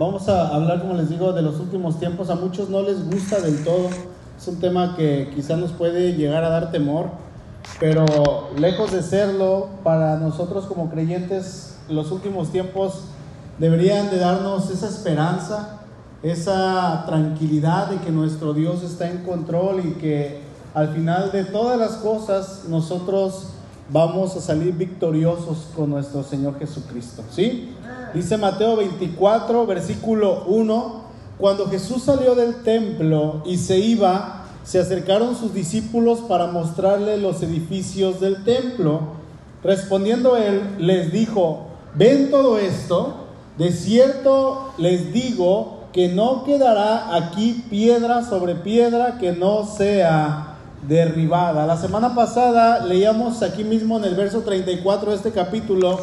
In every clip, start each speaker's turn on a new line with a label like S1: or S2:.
S1: Vamos a hablar, como les digo, de los últimos tiempos. A muchos no les gusta del todo. Es un tema que quizá nos puede llegar a dar temor, pero lejos de serlo, para nosotros como creyentes, los últimos tiempos deberían de darnos esa esperanza, esa tranquilidad de que nuestro Dios está en control y que al final de todas las cosas nosotros vamos a salir victoriosos con nuestro Señor Jesucristo. ¿Sí? Dice Mateo 24, versículo 1, cuando Jesús salió del templo y se iba, se acercaron sus discípulos para mostrarle los edificios del templo. Respondiendo él, les dijo, ¿ven todo esto? De cierto les digo que no quedará aquí piedra sobre piedra que no sea derribada. La semana pasada leíamos aquí mismo en el verso 34 de este capítulo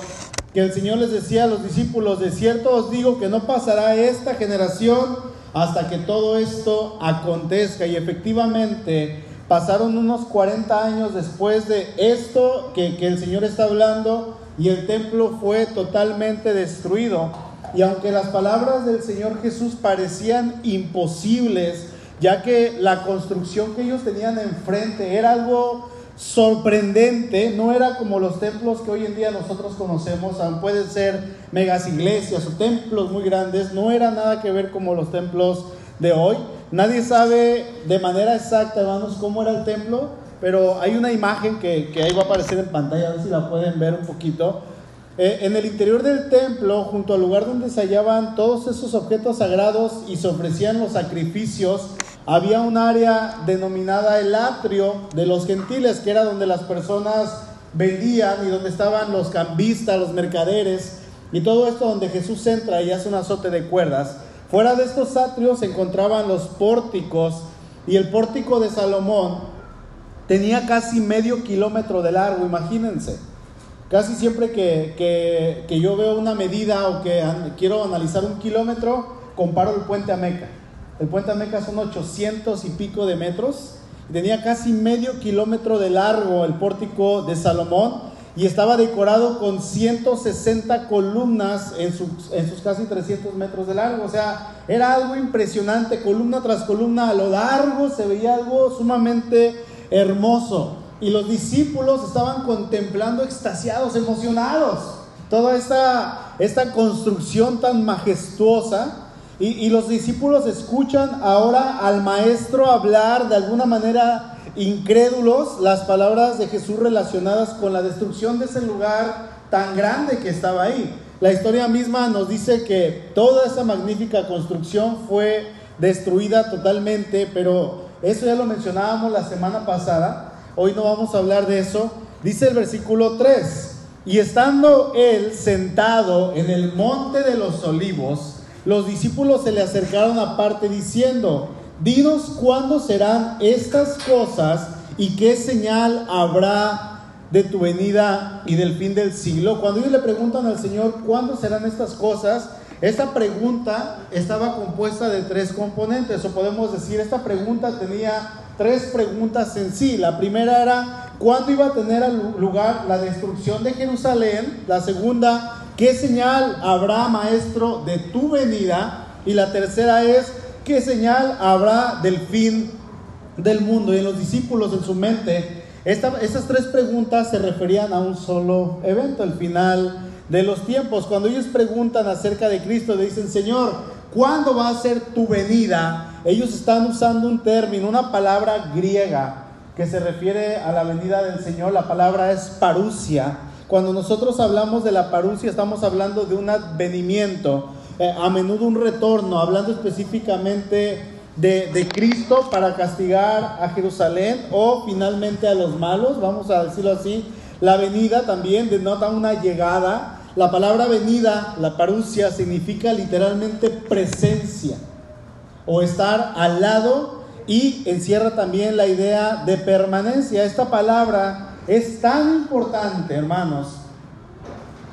S1: que el Señor les decía a los discípulos, de cierto os digo que no pasará esta generación hasta que todo esto acontezca. Y efectivamente pasaron unos 40 años después de esto que, que el Señor está hablando y el templo fue totalmente destruido. Y aunque las palabras del Señor Jesús parecían imposibles, ya que la construcción que ellos tenían enfrente era algo sorprendente, no era como los templos que hoy en día nosotros conocemos, aunque pueden ser megas iglesias o templos muy grandes, no era nada que ver como los templos de hoy. Nadie sabe de manera exacta, hermanos, cómo era el templo, pero hay una imagen que, que ahí va a aparecer en pantalla, a ver si la pueden ver un poquito. Eh, en el interior del templo, junto al lugar donde se hallaban todos esos objetos sagrados y se ofrecían los sacrificios, había un área denominada el atrio de los gentiles, que era donde las personas vendían y donde estaban los cambistas, los mercaderes, y todo esto donde Jesús entra y hace un azote de cuerdas. Fuera de estos atrios se encontraban los pórticos, y el pórtico de Salomón tenía casi medio kilómetro de largo, imagínense. Casi siempre que, que yo veo una medida o que quiero analizar un kilómetro, comparo el puente a Meca. El puente Ameca son 800 y pico de metros. Tenía casi medio kilómetro de largo el pórtico de Salomón y estaba decorado con 160 columnas en sus, casi 300 metros de largo. O sea, era algo impresionante, columna tras columna a lo largo se veía algo sumamente hermoso. Y los discípulos estaban contemplando extasiados, emocionados, toda esta, esta construcción tan majestuosa. Y, los discípulos escuchan ahora al maestro hablar de alguna manera incrédulos las palabras de Jesús relacionadas con la destrucción de ese lugar tan grande que estaba ahí. La historia misma nos dice que toda esa magnífica construcción fue destruida totalmente, pero eso ya lo mencionábamos la semana pasada. Hoy no vamos a hablar de eso. Dice el versículo 3, y estando él sentado en el monte de los olivos, los discípulos se le acercaron aparte diciendo, dinos cuándo serán estas cosas y qué señal habrá de tu venida y del fin del siglo. Cuando ellos le preguntan al Señor cuándo serán estas cosas, esta pregunta estaba compuesta de tres componentes, o podemos decir, esta pregunta tenía tres preguntas en sí. La primera era, ¿cuándo iba a tener lugar la destrucción de Jerusalén? La segunda, ¿Qué señal habrá, maestro, de tu venida? Y la tercera es, ¿qué señal habrá del fin del mundo? Y en los discípulos, en su mente, estas tres preguntas se referían a un solo evento, el final de los tiempos. Cuando ellos preguntan acerca de Cristo, le dicen, Señor, ¿cuándo va a ser tu venida? Ellos están usando un término, una palabra griega que se refiere a la venida del Señor. La palabra es parusia cuando nosotros hablamos de la parusia, estamos hablando de un advenimiento, eh, a menudo un retorno, hablando específicamente de, de, Cristo para castigar a Jerusalén o finalmente a los malos, vamos a decirlo así. La venida también denota una llegada. La palabra venida, la parusia, significa literalmente presencia o estar al lado y encierra también la idea de permanencia. Esta palabra es tan importante, hermanos,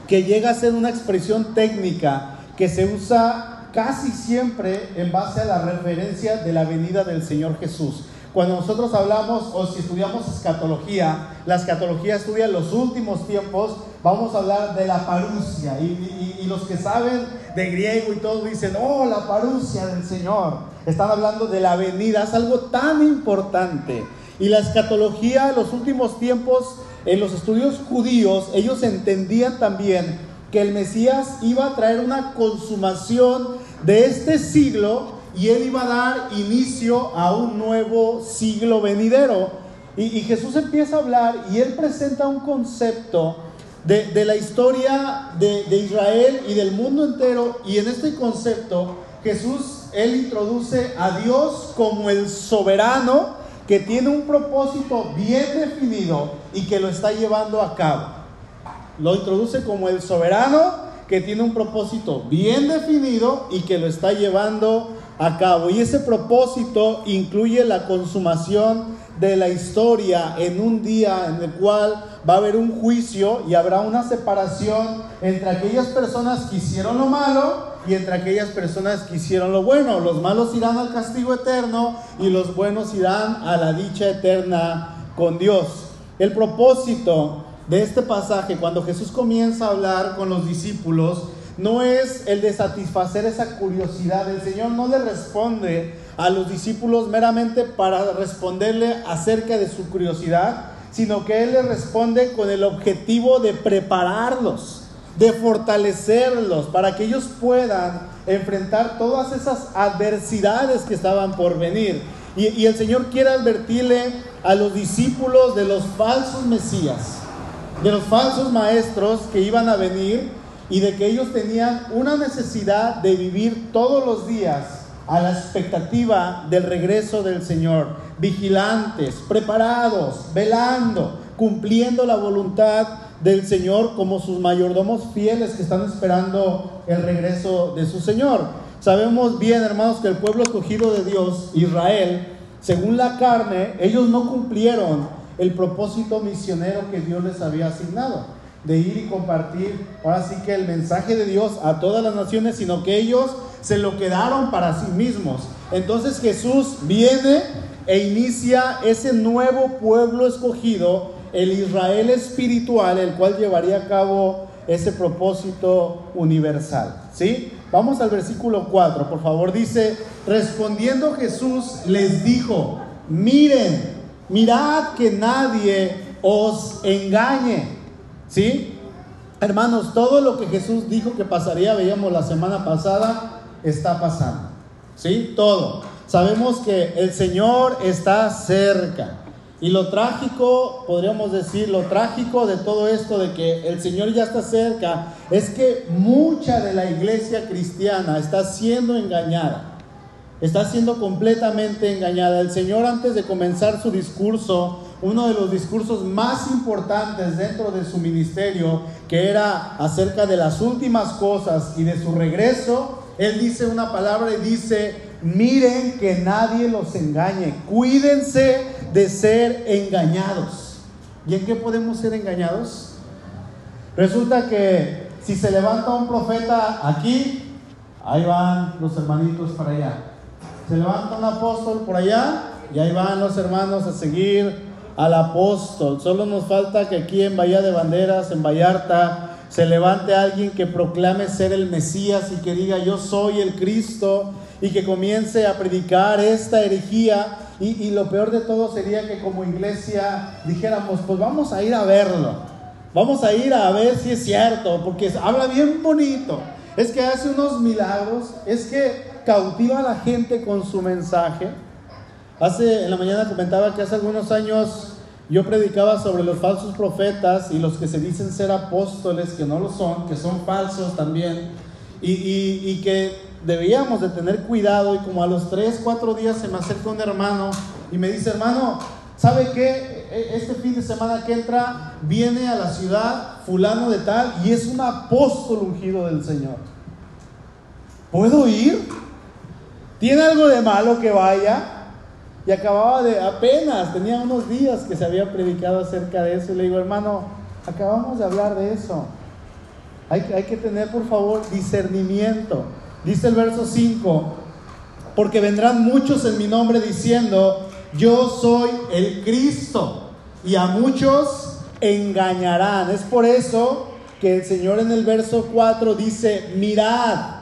S1: que llega a ser una expresión técnica que se usa casi siempre en base a la referencia de la venida del Señor Jesús. Cuando nosotros hablamos o si estudiamos escatología, la escatología estudia los últimos tiempos, vamos a hablar de la parusia. Y, los que saben de griego y todo dicen, oh, la parusia del Señor. Están hablando de la venida, es algo tan importante. Y la escatología en los últimos tiempos, en los estudios judíos, ellos entendían también que el Mesías iba a traer una consumación de este siglo y él iba a dar inicio a un nuevo siglo venidero. Y, Jesús empieza a hablar y él presenta un concepto de, la historia de, de, Israel y del mundo entero. Y en este concepto Jesús, él introduce a Dios como el soberano que tiene un propósito bien definido y que lo está llevando a cabo. Lo introduce como el soberano que tiene un propósito bien definido y que lo está llevando a cabo. Y ese propósito incluye la consumación de la historia en un día en el cual va a haber un juicio y habrá una separación entre aquellas personas que hicieron lo malo y entre aquellas personas que hicieron lo bueno. Los malos irán al castigo eterno y los buenos irán a la dicha eterna con Dios. El propósito de este pasaje, cuando Jesús comienza a hablar con los discípulos, no es el de satisfacer esa curiosidad. El Señor no le responde a los discípulos meramente para responderle acerca de su curiosidad, sino que Él le responde con el objetivo de prepararlos, de fortalecerlos, para que ellos puedan enfrentar todas esas adversidades que estaban por venir. Y, y el Señor quiere advertirle a los discípulos de los falsos Mesías, de los falsos maestros que iban a venir y de que ellos tenían una necesidad de vivir todos los días a la expectativa del regreso del Señor, vigilantes, preparados, velando, cumpliendo la voluntad del Señor como sus mayordomos fieles que están esperando el regreso de su Señor. Sabemos bien, hermanos, que el pueblo escogido de Dios, Israel, según la carne, ellos no cumplieron el propósito misionero que Dios les había asignado de ir y compartir ahora sí que el mensaje de Dios a todas las naciones, sino que ellos se lo quedaron para sí mismos. Entonces Jesús viene e inicia ese nuevo pueblo escogido, el Israel espiritual, el cual llevaría a cabo ese propósito universal. ¿Sí? Vamos al versículo 4, por favor. Dice, respondiendo Jesús les dijo, miren, mirad que nadie os engañe. ¿Sí? Hermanos, todo lo que Jesús dijo que pasaría, veíamos la semana pasada, está pasando. ¿Sí? Todo. Sabemos que el Señor está cerca. Y lo trágico, podríamos decir, lo trágico de todo esto de que el Señor ya está cerca, es que mucha de la iglesia cristiana está siendo engañada. Está siendo completamente engañada. El Señor antes de comenzar su discurso uno de los discursos más importantes dentro de su ministerio, que era acerca de las últimas cosas y de su regreso, él dice una palabra y dice, miren que nadie los engañe, cuídense de ser engañados. ¿Y en qué podemos ser engañados? Resulta que si se levanta un profeta aquí, ahí van los hermanitos para allá. Se levanta un apóstol por allá y ahí van los hermanos a seguir al apóstol. Solo nos falta que aquí en Bahía de Banderas, en Vallarta, se levante alguien que proclame ser el Mesías y que diga yo soy el Cristo y que comience a predicar esta herejía. Y, lo peor de todo sería que como iglesia dijéramos, pues vamos a ir a verlo. Vamos a ir a ver si es cierto, porque habla bien bonito. Es que hace unos milagros, es que cautiva a la gente con su mensaje. Hace en la mañana comentaba que hace algunos años yo predicaba sobre los falsos profetas y los que se dicen ser apóstoles, que no lo son, que son falsos también, y, que debíamos de tener cuidado. Y como a los 3, 4 días se me acerca un hermano y me dice, hermano, ¿sabe qué? E, este fin de semana que entra viene a la ciudad fulano de tal y es un apóstol ungido del Señor. ¿Puedo ir? ¿Tiene algo de malo que vaya? Y acababa de, apenas, tenía unos días que se había predicado acerca de eso. Y le digo, hermano, acabamos de hablar de eso. Hay, que tener, por favor, discernimiento. Dice el verso 5, porque vendrán muchos en mi nombre diciendo, yo soy el Cristo. Y a muchos engañarán. Es por eso que el Señor en el verso 4 dice, mirad,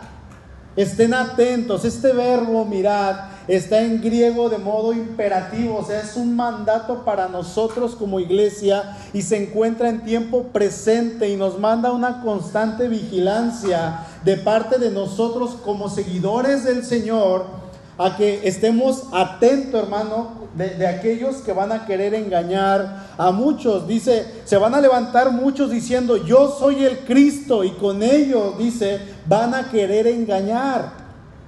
S1: estén atentos. Este verbo mirad está en griego de modo imperativo, o sea, es un mandato para nosotros como iglesia y se encuentra en tiempo presente y nos manda una constante vigilancia de parte de nosotros como seguidores del Señor a que estemos atentos, hermano, de, aquellos que van a querer engañar a muchos. Dice, se van a levantar muchos diciendo, yo soy el Cristo, y con ellos, dice, van a querer engañar.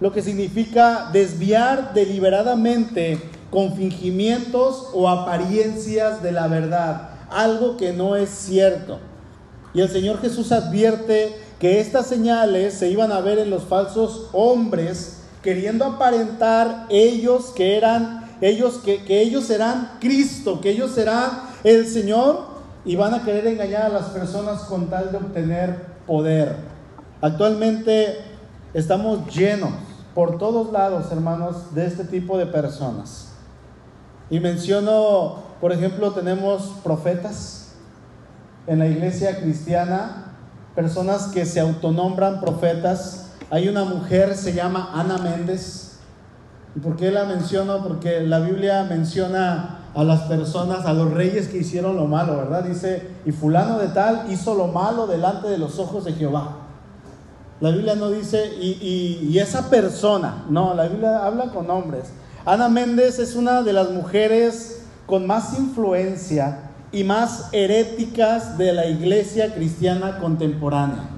S1: Lo que significa desviar deliberadamente con fingimientos o apariencias de la verdad, algo que no es cierto. Y el Señor Jesús advierte que estas señales se iban a ver en los falsos hombres, queriendo aparentar ellos que eran, ellos que, que ellos serán Cristo, que ellos serán el Señor y van a querer engañar a las personas con tal de obtener poder. Actualmente estamos llenos por todos lados, hermanos, de este tipo de personas. Y menciono, por ejemplo, tenemos profetas en la iglesia cristiana, personas que se autonombran profetas, hay una mujer, se llama Ana Méndez. ¿Y por qué la menciono? Porque la Biblia menciona a las personas, a los reyes que hicieron lo malo, ¿verdad? Dice, y fulano de tal hizo lo malo delante de los ojos de Jehová. La Biblia no dice, y, esa persona, no, la Biblia habla con hombres. Ana Méndez es una de las mujeres con más influencia y más heréticas de la iglesia cristiana contemporánea.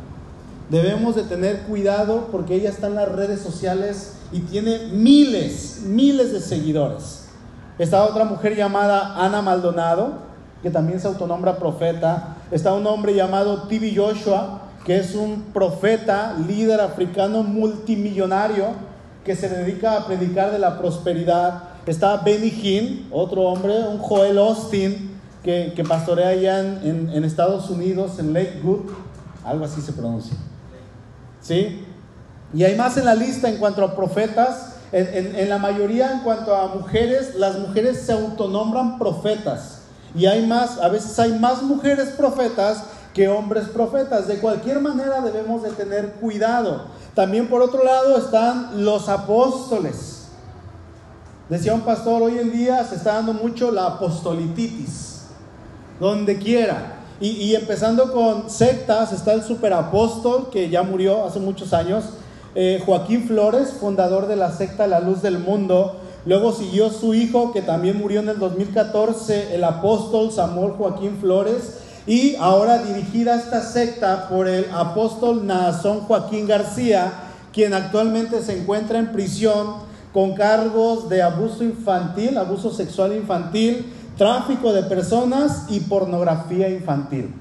S1: Debemos de tener cuidado porque ella está en las redes sociales y tiene miles, miles de seguidores. Está otra mujer llamada Ana Maldonado, que también se autonombra profeta. Está un hombre llamado Tibi Joshua, que es un profeta, líder africano multimillonario, que se dedica a predicar de la prosperidad. Está Benny Hinn, otro hombre, un Joel Austin, que, pastorea allá en, en Estados Unidos, en Lakewood, algo así se pronuncia. ¿Sí? Y hay más en la lista en cuanto a profetas. En, la mayoría, en cuanto a mujeres, las mujeres se autonombran profetas. Y hay más, a veces hay más mujeres profetas que hombres profetas. De cualquier manera debemos de tener cuidado. También por otro lado están los apóstoles. Decía un pastor, hoy en día se está dando mucho la apostolititis. Donde quiera. Y, empezando con sectas, está el superapóstol que ya murió hace muchos años, eh, Joaquín Flores, fundador de la secta La Luz del Mundo. Luego siguió su hijo, que también murió en el 2014, el apóstol Samuel Joaquín Flores. Y ahora dirigida esta secta por el apóstol Nazón Joaquín García, quien actualmente se encuentra en prisión con cargos de abuso infantil, abuso sexual infantil, tráfico de personas y pornografía infantil.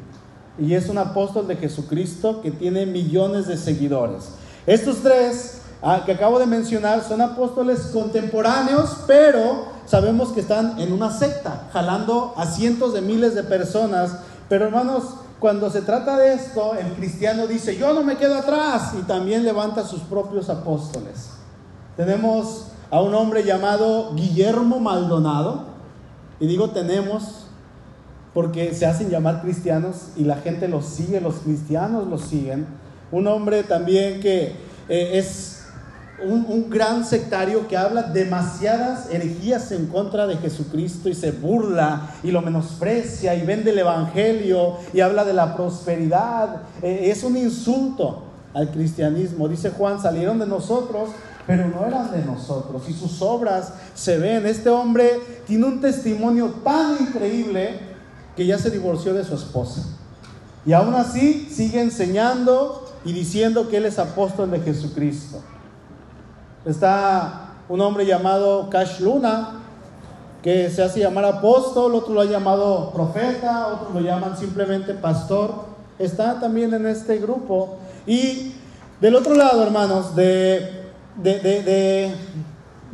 S1: Y es un apóstol de Jesucristo que tiene millones de seguidores. Estos tres ah, que acabo de mencionar son apóstoles contemporáneos, pero sabemos que están en una secta, jalando a cientos de miles de personas. Pero hermanos, cuando se trata de esto, el cristiano dice, yo no me quedo atrás, y también levanta sus propios apóstoles. Tenemos a un hombre llamado Guillermo Maldonado, y digo tenemos porque se hacen llamar cristianos y la gente los sigue, los cristianos los siguen. Un hombre también que eh, es un, un, gran sectario que habla demasiadas herejías en contra de Jesucristo y se burla y lo menosprecia y vende el Evangelio y habla de la prosperidad. Eh, es un insulto al cristianismo. Dice Juan, salieron de nosotros pero no eran de nosotros y sus obras se ven. Este hombre tiene un testimonio tan increíble que ya se divorció de su esposa. Y aún así sigue enseñando y diciendo que él es apóstol de Jesucristo. Está un hombre llamado Cash Luna, que se hace llamar apóstol, otro lo ha llamado profeta, otros lo llaman simplemente pastor. Está también en este grupo. Y del otro lado, hermanos, de de,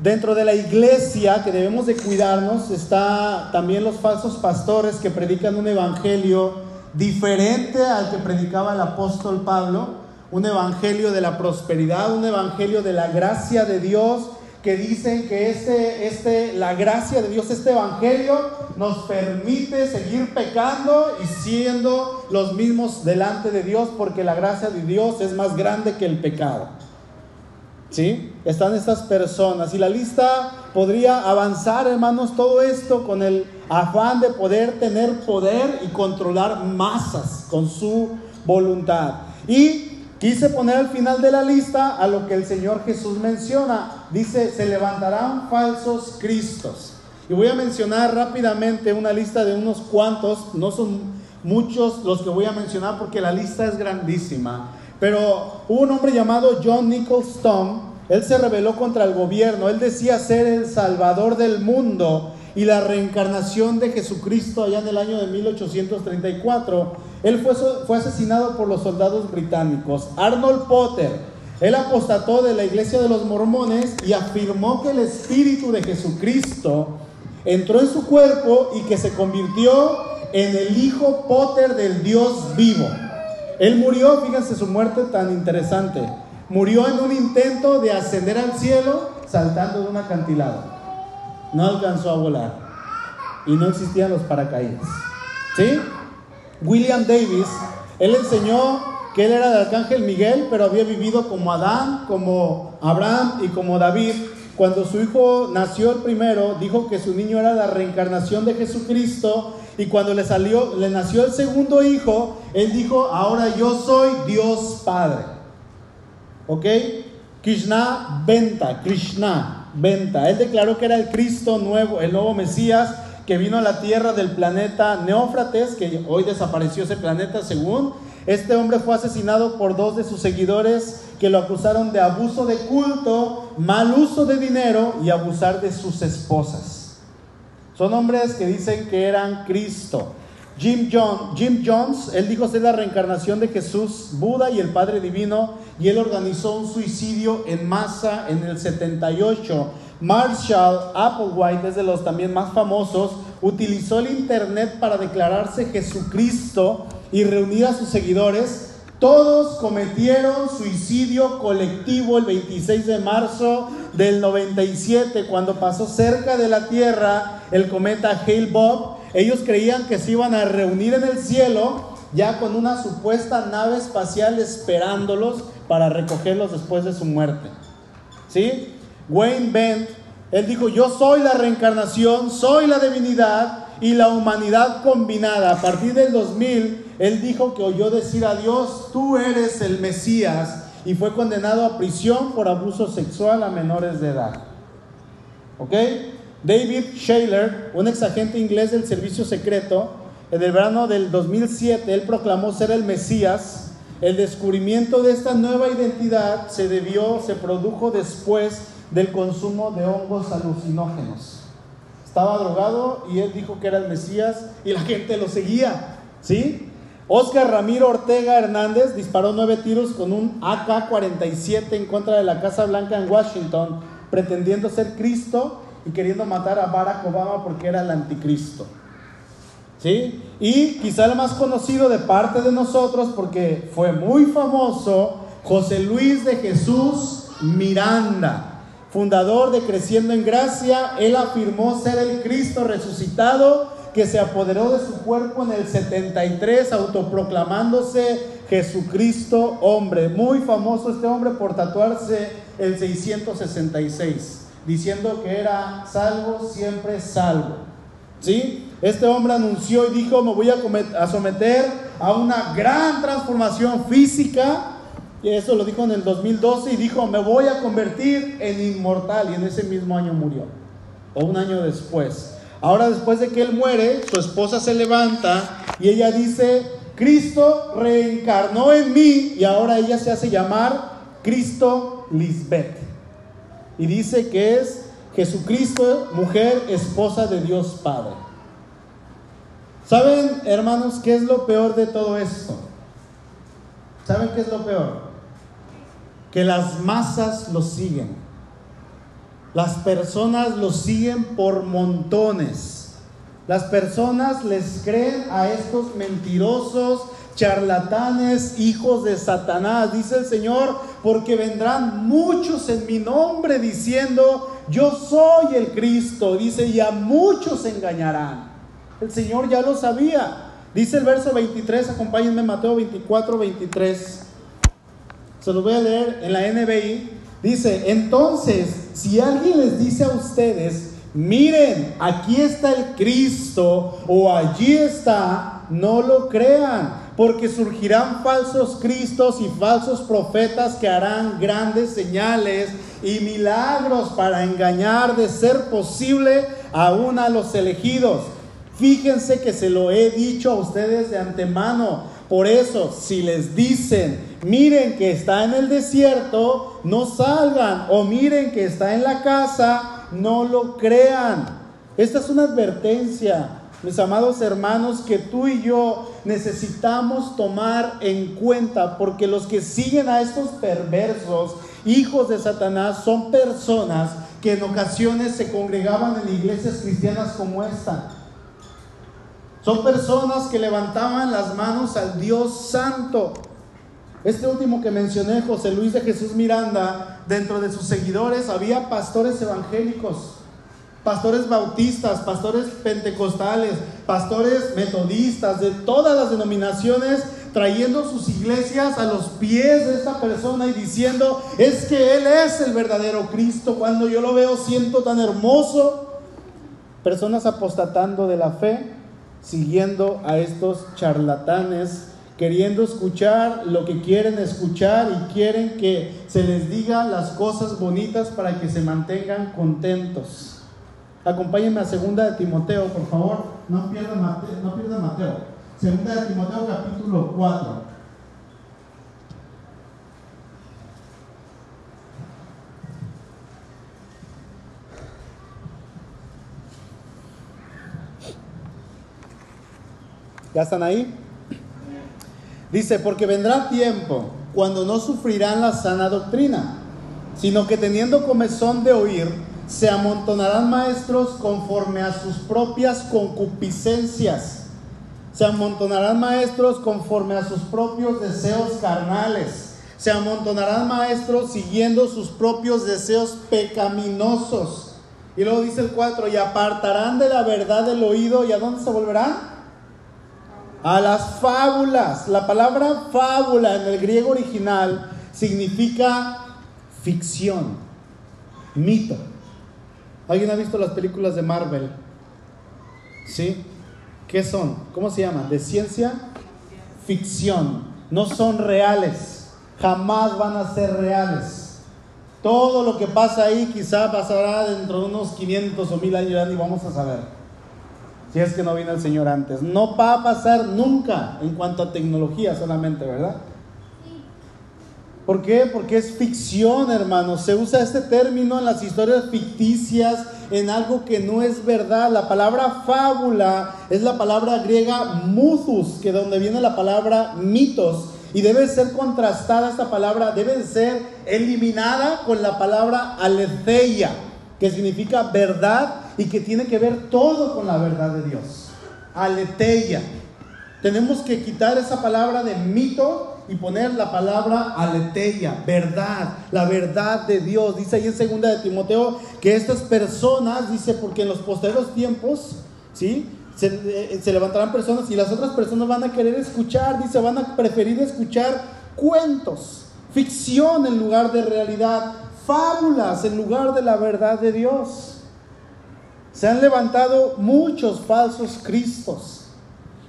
S1: dentro de la iglesia que debemos de cuidarnos está también los falsos pastores que predican un evangelio diferente al que predicaba el apóstol Pablo, un evangelio de la prosperidad, un evangelio de la gracia de Dios que dicen que este, este, la gracia de Dios, este evangelio, nos permite seguir pecando y siendo los mismos delante de Dios, porque la gracia de Dios es más grande que el pecado. ¿Sí? Están estas personas y la lista podría avanzar, hermanos, todo esto con el afán de poder tener poder y controlar masas con su voluntad. Y Quise poner al final de la lista a lo que el Señor Jesús menciona. Dice, se levantarán falsos cristos. Y voy a mencionar rápidamente una lista de unos cuantos, no son muchos los que voy a mencionar porque la lista es grandísima. Pero hubo un hombre llamado John Nicholson, él se rebeló contra el gobierno, él decía ser el salvador del mundo y la reencarnación de Jesucristo allá en el año de 1834 él fue, fue asesinado por los soldados británicos. Arnold Potter, él apostató de la iglesia de los mormones y afirmó que el espíritu de Jesucristo entró en su cuerpo y que se convirtió en el hijo Potter del Dios vivo. Él murió, fíjense su muerte tan interesante, murió en un intento de ascender al cielo saltando de un acantilado. No alcanzó a volar y no existían los paracaídas. ¿Sí? William Davis, él enseñó que él era de Arcángel Miguel, pero había vivido como Adán, como Abraham y como David. Cuando su hijo nació el primero, dijo que su niño era la reencarnación de Jesucristo. Y cuando le salió, le nació el segundo hijo, él dijo, ahora yo soy Dios Padre. ¿Ok? Krishna Venta, Krishna Venta. Él declaró que era el Cristo nuevo, el nuevo Mesías que vino a la tierra del planeta Neófrates, que hoy desapareció ese planeta según. Este hombre fue asesinado por dos de sus seguidores que lo acusaron de abuso de culto, mal uso de dinero y abusar de sus esposas. Son hombres que dicen que eran Cristo. Jim, Jim Jones, él dijo ser la reencarnación de Jesús, Buda y el Padre Divino, y él organizó un suicidio en masa en el 78 Marshall Applewhite es de los también más famosos, utilizó el Internet para declararse Jesucristo y reunir a sus seguidores. Todos cometieron suicidio colectivo el 26 de marzo del 97, cuando pasó cerca de la Tierra el cometa Hale-Bopp. Ellos creían que se iban a reunir en el cielo ya con una supuesta nave espacial esperándolos para recogerlos después de su muerte. ¿Sí? Wayne Bent, él dijo, yo soy la reencarnación, soy la divinidad y la humanidad combinada. A partir del 2000, él dijo que oyó decir a Dios, tú eres el Mesías, y fue condenado a prisión por abuso sexual a menores de edad. ¿Ok? David Shaler, un ex agente inglés del servicio secreto, en el verano del 2007, él proclamó ser el Mesías. El descubrimiento de esta nueva identidad se debió, se produjo después del consumo de hongos alucinógenos. Estaba drogado y él dijo que era el Mesías y la gente lo seguía. ¿Sí? Oscar Ramiro Ortega Hernández disparó nueve tiros con un AK-47 en contra de la Casa Blanca en Washington, pretendiendo ser Cristo y queriendo matar a Barack Obama porque era el anticristo. ¿Sí? Y quizá el más conocido de parte de nosotros, porque fue muy famoso, José Luis de Jesús Miranda fundador de Creciendo en Gracia, él afirmó ser el Cristo resucitado que se apoderó de su cuerpo en el 73, autoproclamándose Jesucristo hombre. Muy famoso este hombre por tatuarse el 666, diciendo que era salvo, siempre salvo. ¿Sí? Este hombre anunció y dijo, me voy a, someter a una gran transformación física y eso lo dijo en el 2012 y dijo, me voy a convertir en inmortal. Y en ese mismo año murió. O un año después. Ahora después de que él muere, su esposa se levanta y ella dice, Cristo reencarnó en mí y ahora ella se hace llamar Cristo Lisbeth. Y dice que es Jesucristo, mujer, esposa de Dios Padre. ¿Saben, hermanos, qué es lo peor de todo esto? ¿Saben qué es lo peor? que las masas lo siguen. Las personas lo siguen por montones. Las personas les creen a estos mentirosos, charlatanes, hijos de Satanás, dice el Señor, porque vendrán muchos en mi nombre diciendo, yo soy el Cristo, dice, y a muchos engañarán. El Señor ya lo sabía. Dice el verso 23, acompáñenme Mateo 24, 23. Se lo voy a leer en la NBI. Dice, entonces, si alguien les dice a ustedes, miren, aquí está el Cristo o allí está, no lo crean, porque surgirán falsos Cristos y falsos profetas que harán grandes señales y milagros para engañar de ser posible aún a los elegidos. Fíjense que se lo he dicho a ustedes de antemano. Por eso, si les dicen, miren que está en el desierto, no salgan. O miren que está en la casa, no lo crean. Esta es una advertencia, mis amados hermanos, que tú y yo necesitamos tomar en cuenta, porque los que siguen a estos perversos, hijos de Satanás, son personas que en ocasiones se congregaban en iglesias cristianas como esta son personas que levantaban las manos al Dios Santo. Este último que mencioné, José Luis de Jesús Miranda, dentro de sus seguidores había pastores evangélicos, pastores bautistas, pastores pentecostales, pastores metodistas, de todas las denominaciones, trayendo sus iglesias a los pies de esta persona y diciendo, es que Él es el verdadero Cristo. Cuando yo lo veo, siento tan hermoso. Personas apostatando de la fe, siguiendo a estos charlatanes, queriendo escuchar lo que quieren escuchar y quieren que se les diga las cosas bonitas para que se mantengan contentos. Acompáñenme a segunda de Timoteo, por favor. No pierdan Mateo. No pierdan Mateo. Segunda de Timoteo capítulo 4. ¿Ya están ahí? Dice, porque vendrá tiempo cuando no sufrirán la sana doctrina, sino que teniendo comezón de oír, se amontonarán maestros conforme a sus propias concupiscencias. Se amontonarán maestros conforme a sus propios deseos carnales. Se amontonarán maestros siguiendo sus propios deseos pecaminosos. Y luego dice el 4, y apartarán de la verdad el oído. ¿Y a dónde se volverán? a las fábulas. La palabra fábula en el griego original significa ficción, mito. ¿Alguien ha visto las películas de Marvel? ¿Sí? ¿Qué son? ¿Cómo se llama? De ciencia ficción. No son reales. Jamás van a ser reales. Todo lo que pasa ahí quizá pasará dentro de unos 500 o 1000 años, ni vamos a saber si es que no viene el Señor antes. No va a pasar nunca en cuanto a tecnología solamente, ¿verdad? ¿Por qué? Porque es ficción, hermanos. Se usa este término en las historias ficticias, en algo que no es verdad. La palabra fábula es la palabra griega muthus, que de donde viene la palabra mitos. Y debe ser contrastada esta palabra, debe ser eliminada con la palabra aletheia, que significa verdad y que tiene que ver todo con la verdad de Dios. Aleteia. Tenemos que quitar esa palabra de mito y poner la palabra aleteia, verdad, la verdad de Dios. Dice ahí en segunda de Timoteo que estas personas, dice, porque en los posteriores tiempos, ¿sí? Se, eh, se, levantarán personas y las otras personas van a querer escuchar, dice, van a preferir escuchar cuentos, ficción en lugar de realidad, fábulas en lugar de la verdad de Dios. Se han levantado muchos falsos cristos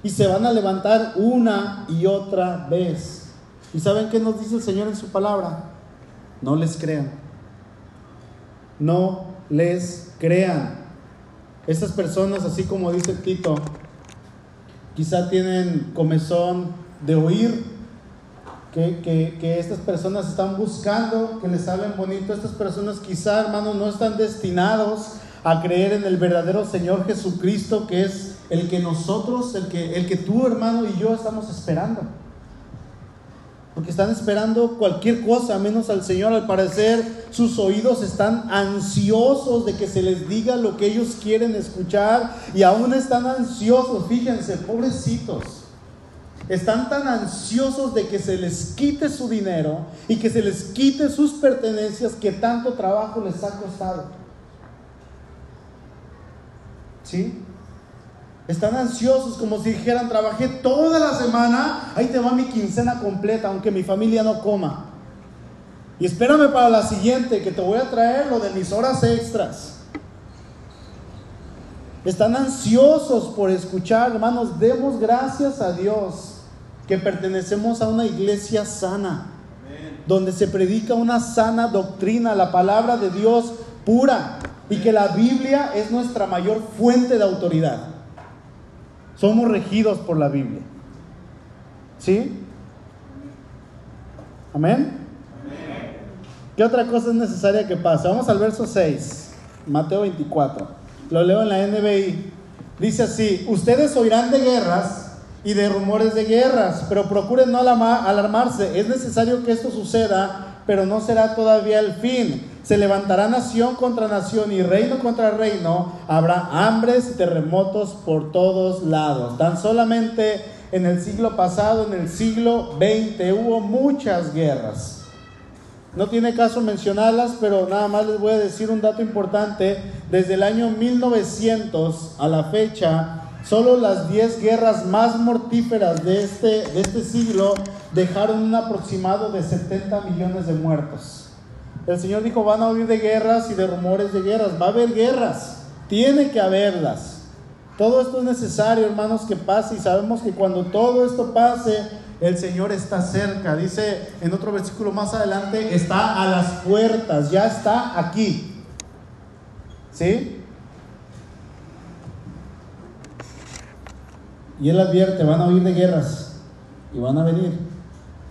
S1: y se van a levantar una y otra vez. ¿Y saben qué nos dice el Señor en su palabra? No les crean. No les crean. Estas personas, así como dice Tito, quizá tienen comezón de oír, que, que, estas personas están buscando que les hablen bonito. Estas personas quizá, hermanos, no están destinados a creer en el verdadero Señor Jesucristo, que es el que nosotros, el que, el que tú, hermano, y yo estamos esperando. Porque están esperando cualquier cosa menos al Señor. Al parecer sus oídos están ansiosos de que se les diga lo que ellos quieren escuchar y aún están ansiosos. Fíjense, pobrecitos. están tan ansiosos de que se les quite su dinero y que se les quite sus pertenencias que tanto trabajo les ha costado. ¿Sí? Están ansiosos como si dijeran, trabajé toda la semana, ahí te va mi quincena completa, aunque mi familia no coma. Y espérame para la siguiente, que te voy a traer lo de mis horas extras. Están ansiosos por escuchar, hermanos, demos gracias a Dios que pertenecemos a una iglesia sana, donde se predica una sana doctrina, la palabra de Dios pura, y que la Biblia es nuestra mayor fuente de autoridad. Somos regidos por la Biblia. ¿Sí? Amén. ¿Qué otra cosa es necesaria que pase? Vamos al verso 6, Mateo 24. Lo leo en la NBI. Dice así, ustedes oirán de guerras y de rumores de guerras, pero procuren no alarmarse. Es necesario que esto suceda, pero no será todavía el fin. Se levantará nación contra nación y reino contra reino. Habrá hambres y terremotos por todos lados. Tan solamente en el siglo pasado, en el siglo XX, hubo muchas guerras. No tiene caso mencionarlas, pero nada más les voy a decir un dato importante. Desde el año 1900 a la fecha, Solo las 10 guerras más mortíferas de este, de este siglo dejaron un aproximado de 70 millones de muertos. El Señor dijo, van a oír de guerras y de rumores de guerras. Va a haber guerras, tiene que haberlas. Todo esto es necesario, hermanos, que pase y sabemos que cuando todo esto pase, el Señor está cerca. Dice en otro versículo más adelante, está a las puertas, ya está aquí. ¿Sí? Y él advierte, van a oír de guerras y van a venir.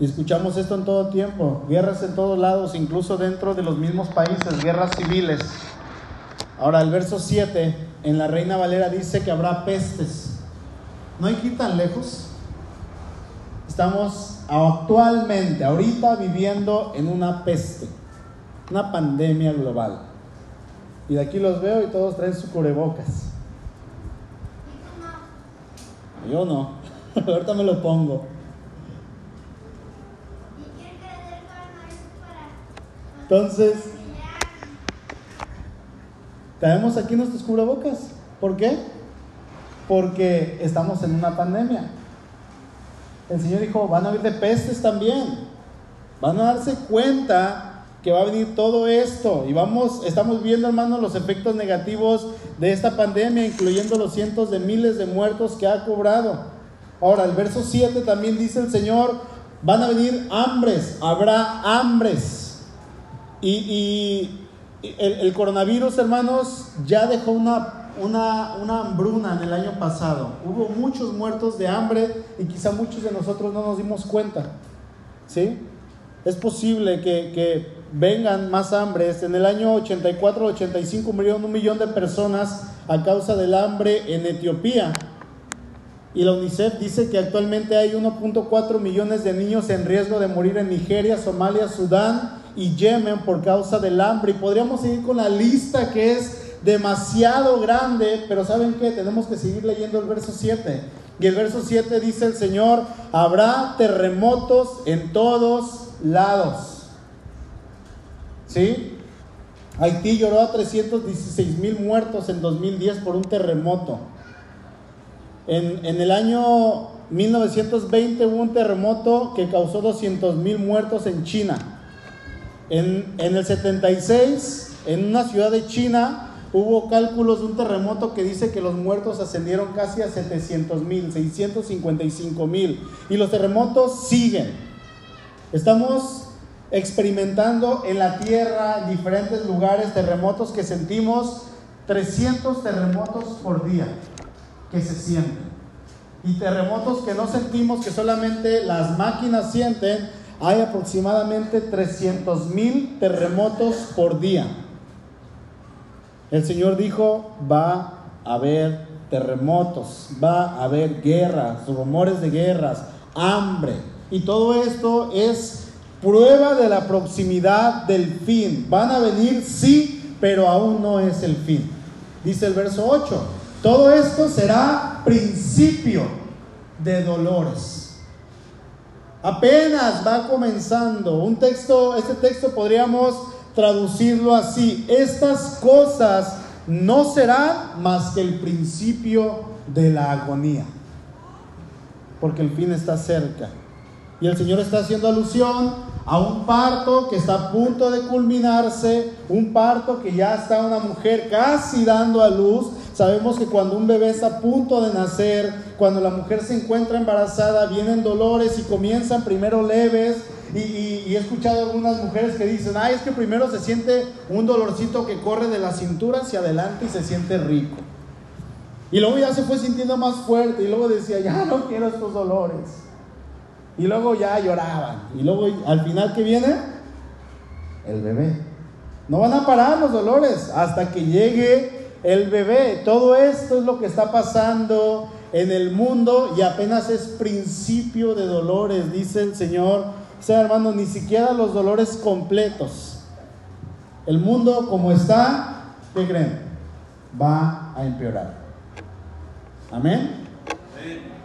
S1: Escuchamos esto en todo tiempo, guerras en todos lados, incluso dentro de los mismos países, guerras civiles. Ahora el verso 7 en la Reina Valera dice que habrá pestes. No hay que ir tan lejos. Estamos actualmente, ahorita viviendo en una peste, una pandemia global. Y de aquí los veo y todos traen su cubrebocas. Yo no. Ahorita me lo pongo. Entonces, traemos aquí nuestros cubrebocas. ¿Por qué? Porque estamos en una pandemia. El Señor dijo, van a haber de pestes también. Van a darse cuenta que va a venir todo esto y vamos, estamos viendo hermanos los efectos negativos de esta pandemia, incluyendo los cientos de miles de muertos que ha cobrado. Ahora, el verso 7 también dice el Señor, van a venir hambres, habrá hambres. Y, el, coronavirus, hermanos, ya dejó una, una, una hambruna en el año pasado. Hubo muchos muertos de hambre y quizá muchos de nosotros no nos dimos cuenta. ¿Sí? Es posible que vengan más hambres. En el año 84-85 murieron un millón de personas a causa del hambre en Etiopía. Y la UNICEF dice que actualmente hay 1.4 millones de niños en riesgo de morir en Nigeria, Somalia, Sudán y Yemen por causa del hambre. Y podríamos seguir con la lista que es demasiado grande, pero ¿saben qué? Tenemos que seguir leyendo el verso 7. Y el verso 7 dice el Señor, habrá terremotos en todos lados. ¿Sí? Haití lloró a 316 mil muertos en 2010 por un terremoto. En, el año 1920 hubo un terremoto que causó 200 mil muertos en China. En, en, el 76, en una ciudad de China, hubo cálculos de un terremoto que dice que los muertos ascendieron casi a 700 mil, 655 mil. Y los terremotos siguen. Estamos experimentando en la tierra, en diferentes lugares, terremotos que sentimos, 300 terremotos por día que se sienten. Y terremotos que no sentimos, que solamente las máquinas sienten, hay aproximadamente 300 mil terremotos por día. El Señor dijo, va a haber terremotos, va a haber guerras, rumores de guerras, hambre. Y todo esto es prueba de la proximidad del fin. Van a venir, sí, pero aún no es el fin. Dice el verso 8, todo esto será principio de dolores. Apenas va comenzando. Un texto, este texto podríamos traducirlo así. Estas cosas no serán más que el principio de la agonía. Porque el fin está cerca. Y el Señor está haciendo alusión a un parto que está a punto de culminarse, un parto que ya está una mujer casi dando a luz. Sabemos que cuando un bebé está a punto de nacer, cuando la mujer se encuentra embarazada, vienen dolores y comienzan primero leves. Y, he escuchado algunas mujeres que dicen, ay, es que primero se siente un dolorcito que corre de la cintura hacia adelante y se siente rico. Y luego ya se fue sintiendo más fuerte y luego decía, ya no quiero estos dolores. Y luego ya lloraban. Y luego al final que viene el bebé. No van a parar los dolores hasta que llegue el bebé. Todo esto es lo que está pasando en el mundo y apenas es principio de dolores, dice el Señor. O sea, hermano, ni siquiera los dolores completos. El mundo como está, ¿qué creen? Va a empeorar. Amén.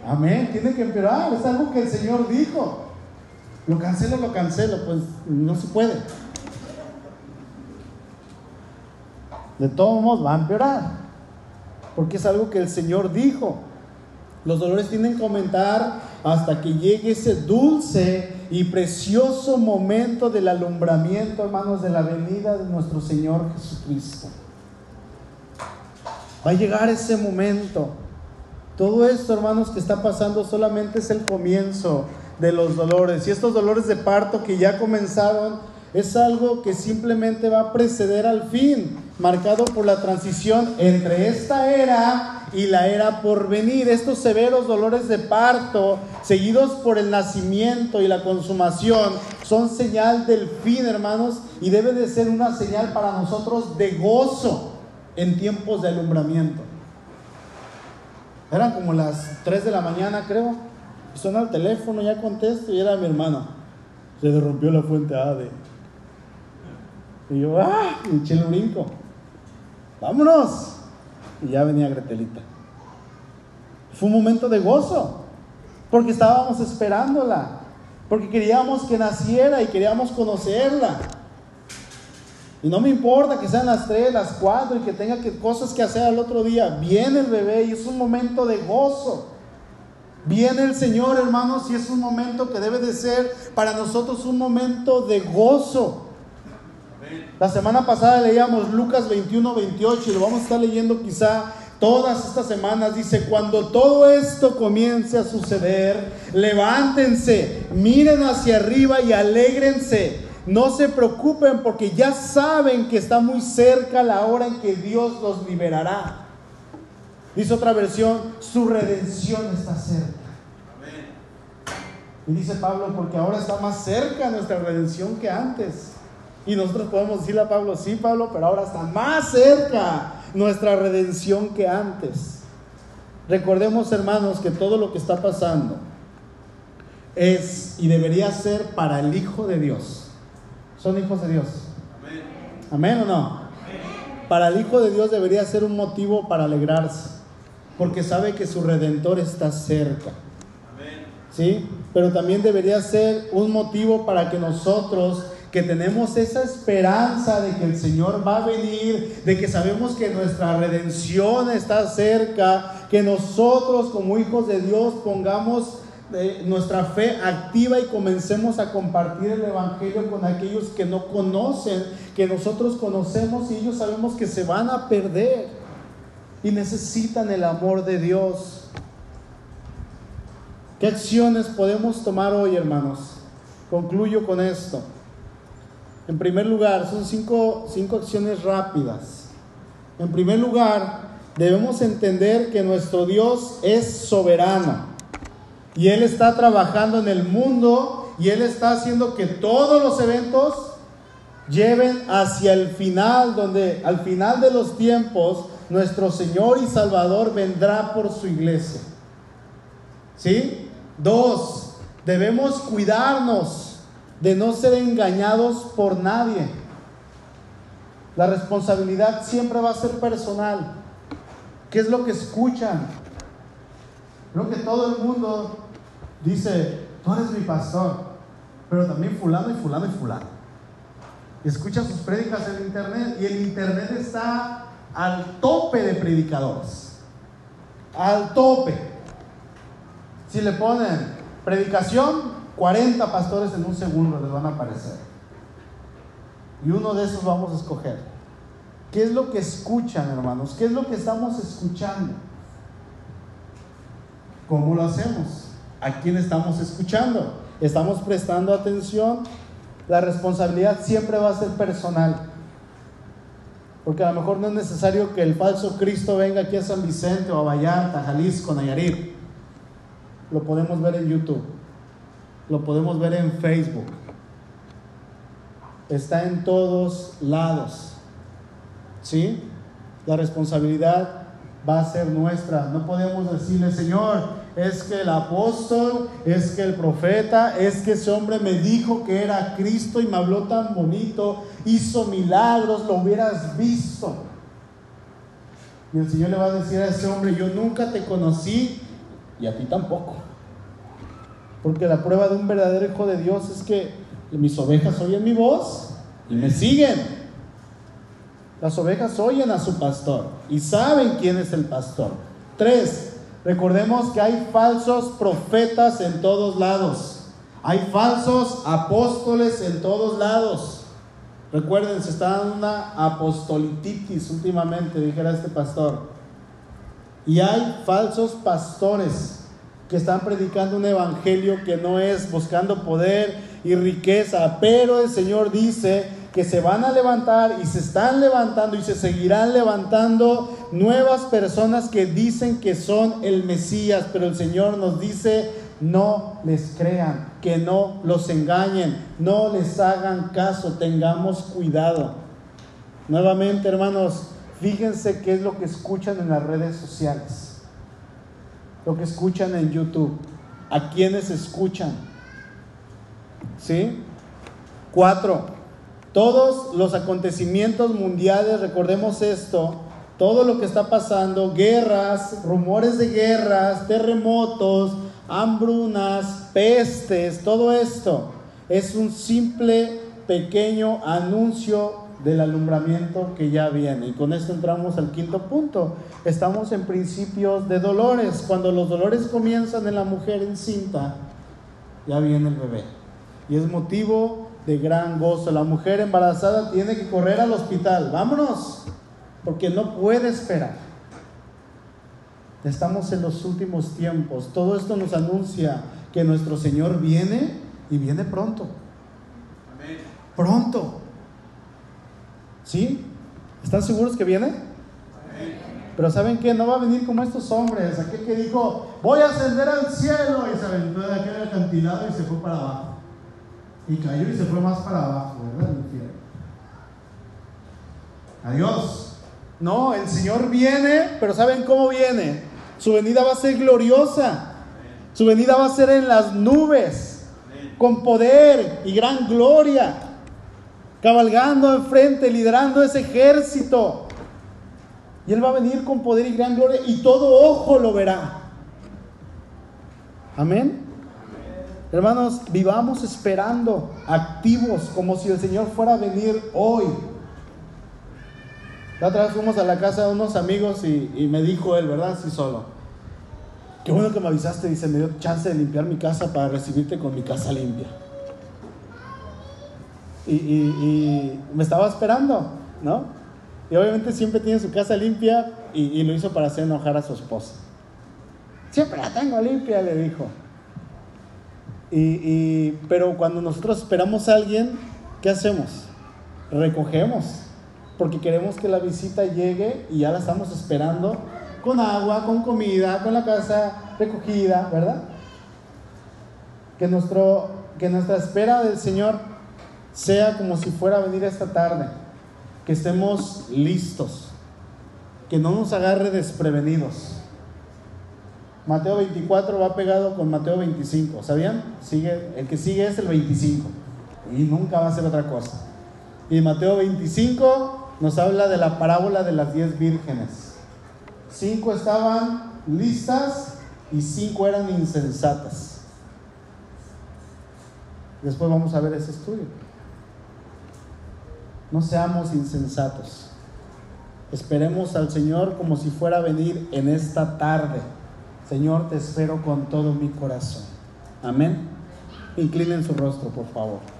S1: Amén, tiene que empeorar, es algo que el Señor dijo. Lo cancelo, lo cancelo, pues no se puede. De todos modos va a empeorar, porque es algo que el Señor dijo. Los dolores tienen que aumentar hasta que llegue ese dulce y precioso momento del alumbramiento, hermanos, de la venida de nuestro Señor Jesucristo. Va a llegar ese momento. Todo esto, hermanos, que está pasando solamente es el comienzo de los dolores. Y estos dolores de parto que ya comenzaron es algo que simplemente va a preceder al fin, marcado por la transición entre esta era y la era por venir. Estos severos dolores de parto, seguidos por el nacimiento y la consumación, son señal del fin, hermanos, y debe de ser una señal para nosotros de gozo en tiempos de alumbramiento. Eran como las 3 de la mañana, creo. Suena el teléfono, ya contesto y era mi hermano. Se derrumpió la fuente ADE. Y yo, ¡ah! Y eché el brinco. ¡Vámonos! Y ya venía Gretelita. Fue un momento de gozo, porque estábamos esperándola, porque queríamos que naciera y queríamos conocerla. Y no me importa que sean las 3, las 4 y que tenga que, cosas que hacer al otro día. Viene el bebé y es un momento de gozo. Viene el Señor, hermanos, y es un momento que debe de ser para nosotros un momento de gozo. La semana pasada leíamos Lucas 21, 28 y lo vamos a estar leyendo quizá todas estas semanas. Dice, cuando todo esto comience a suceder, levántense, miren hacia arriba y alégrense no se preocupen porque ya saben que está muy cerca la hora en que Dios los liberará. Dice otra versión, su redención está cerca. Y dice Pablo, porque ahora está más cerca nuestra redención que antes. Y nosotros podemos decirle a Pablo, sí Pablo, pero ahora está más cerca nuestra redención que antes. Recordemos hermanos que todo lo que está pasando es y debería ser para el Hijo de Dios son hijos de Dios. Amén, o no? Para el Hijo de Dios debería ser un motivo para alegrarse, porque sabe que su redentor está cerca. ¿Sí? Pero también debería ser un motivo para que nosotros que tenemos esa esperanza de que el Señor va a venir, de que sabemos que nuestra redención está cerca, que nosotros como hijos de Dios pongamos nuestra fe activa y comencemos a compartir el Evangelio con aquellos que no conocen, que nosotros conocemos y ellos sabemos que se van a perder y necesitan el amor de Dios. ¿Qué acciones podemos tomar hoy, hermanos? Concluyo con esto. En primer lugar, son cinco, cinco acciones rápidas. En primer lugar, debemos entender que nuestro Dios es soberano. Y Él está trabajando en el mundo y Él está haciendo que todos los eventos lleven hacia el final, donde al final de los tiempos nuestro Señor y Salvador vendrá por su iglesia. ¿Sí? Dos, debemos cuidarnos de no ser engañados por nadie. La responsabilidad siempre va a ser personal. ¿Qué es lo que escuchan? Creo que todo el mundo dice, tú eres mi pastor, pero también fulano y fulano y fulano. Escucha sus prédicas en internet y el internet está al tope de predicadores. Al tope. Si le ponen predicación, 40 pastores en un segundo les van a aparecer. Y uno de esos vamos a escoger. ¿Qué es lo que escuchan, hermanos? ¿Qué es lo que estamos escuchando? ¿Cómo lo hacemos? ¿A quién estamos escuchando? ¿Estamos prestando atención? La responsabilidad siempre va a ser personal. Porque a lo mejor no es necesario que el falso Cristo venga aquí a San Vicente o a Vallarta, Jalisco, Nayarit. Lo podemos ver en YouTube. Lo podemos ver en Facebook. Está en todos lados. ¿Sí? La responsabilidad va a ser nuestra. No podemos decirle, Señor, es que el apóstol, es que el profeta, es que ese hombre me dijo que era Cristo y me habló tan bonito, hizo milagros, lo hubieras visto. Y el Señor le va a decir a ese hombre, yo nunca te conocí y a ti tampoco. Porque la prueba de un verdadero hijo de Dios es que mis ovejas oyen mi voz y me siguen. Las ovejas oyen a su pastor y saben quién es el pastor. Tres, recordemos que hay falsos profetas en todos lados. Hay falsos apóstoles en todos lados. Recuerden, se está dando una apostolititis últimamente, dijera este pastor. Y hay falsos pastores que están predicando un evangelio que no es buscando poder y riqueza, pero el Señor dice que se van a levantar y se están levantando y se seguirán levantando nuevas personas que dicen que son el Mesías, pero el Señor nos dice, no les crean, que no los engañen, no les hagan caso, tengamos cuidado. Nuevamente, hermanos, fíjense qué es lo que escuchan en las redes sociales, lo que escuchan en YouTube, a quienes escuchan. ¿Sí? Cuatro, todos los acontecimientos mundiales, recordemos esto, todo lo que está pasando, guerras, rumores de guerras, terremotos, hambrunas, pestes, todo esto es un simple pequeño anuncio del alumbramiento que ya viene. Y con esto entramos al quinto punto. Estamos en principios de dolores. Cuando los dolores comienzan en la mujer encinta, ya viene el bebé. Y es motivo de gran gozo. La mujer embarazada tiene que correr al hospital. Vámonos, porque no puede esperar. Estamos en los últimos tiempos. Todo esto nos anuncia que nuestro Señor viene y viene pronto. Pronto. ¿Sí? ¿Están seguros que viene? Pero ¿saben qué? No va a venir como estos hombres. Aquel que dijo, voy a ascender al cielo y se aventó de aquel acantilado y se fue para abajo. Y cayó y se fue más para abajo, ¿verdad? Adiós. No, el Señor viene, pero ¿saben cómo viene? Su venida va a ser gloriosa. Su venida va a ser en las nubes, con poder y gran gloria, cabalgando enfrente, liderando ese ejército. Y Él va a venir con poder y gran gloria y todo ojo lo verá. Amén. Hermanos, vivamos esperando, activos, como si el Señor fuera a venir hoy. La otra vez fuimos a la casa de unos amigos y, me dijo él, ¿verdad? Sí, solo. Qué bueno que me avisaste, dice, me dio chance de limpiar mi casa para recibirte con mi casa limpia. Y, me estaba esperando, ¿no? Y obviamente siempre tiene su casa limpia y lo hizo para hacer enojar a su esposa. Siempre la tengo limpia, le dijo. Y, pero cuando nosotros esperamos a alguien, ¿qué hacemos? Recogemos, porque queremos que la visita llegue y ya la estamos esperando con agua, con comida, con la casa recogida, ¿verdad? Que, nuestro, que nuestra espera del Señor sea como si fuera a venir esta tarde, que estemos listos, que no nos agarre desprevenidos Mateo 24 va pegado con Mateo 25, ¿sabían? Sigue, el que sigue es el 25 y nunca va a ser otra cosa. Y Mateo 25 nos habla de la parábola de las diez vírgenes. Cinco estaban listas y cinco eran insensatas. Después vamos a ver ese estudio. No seamos insensatos. Esperemos al Señor como si fuera a venir en esta tarde. Señor, te espero con todo mi corazón. Amén. Inclinen su rostro, por favor.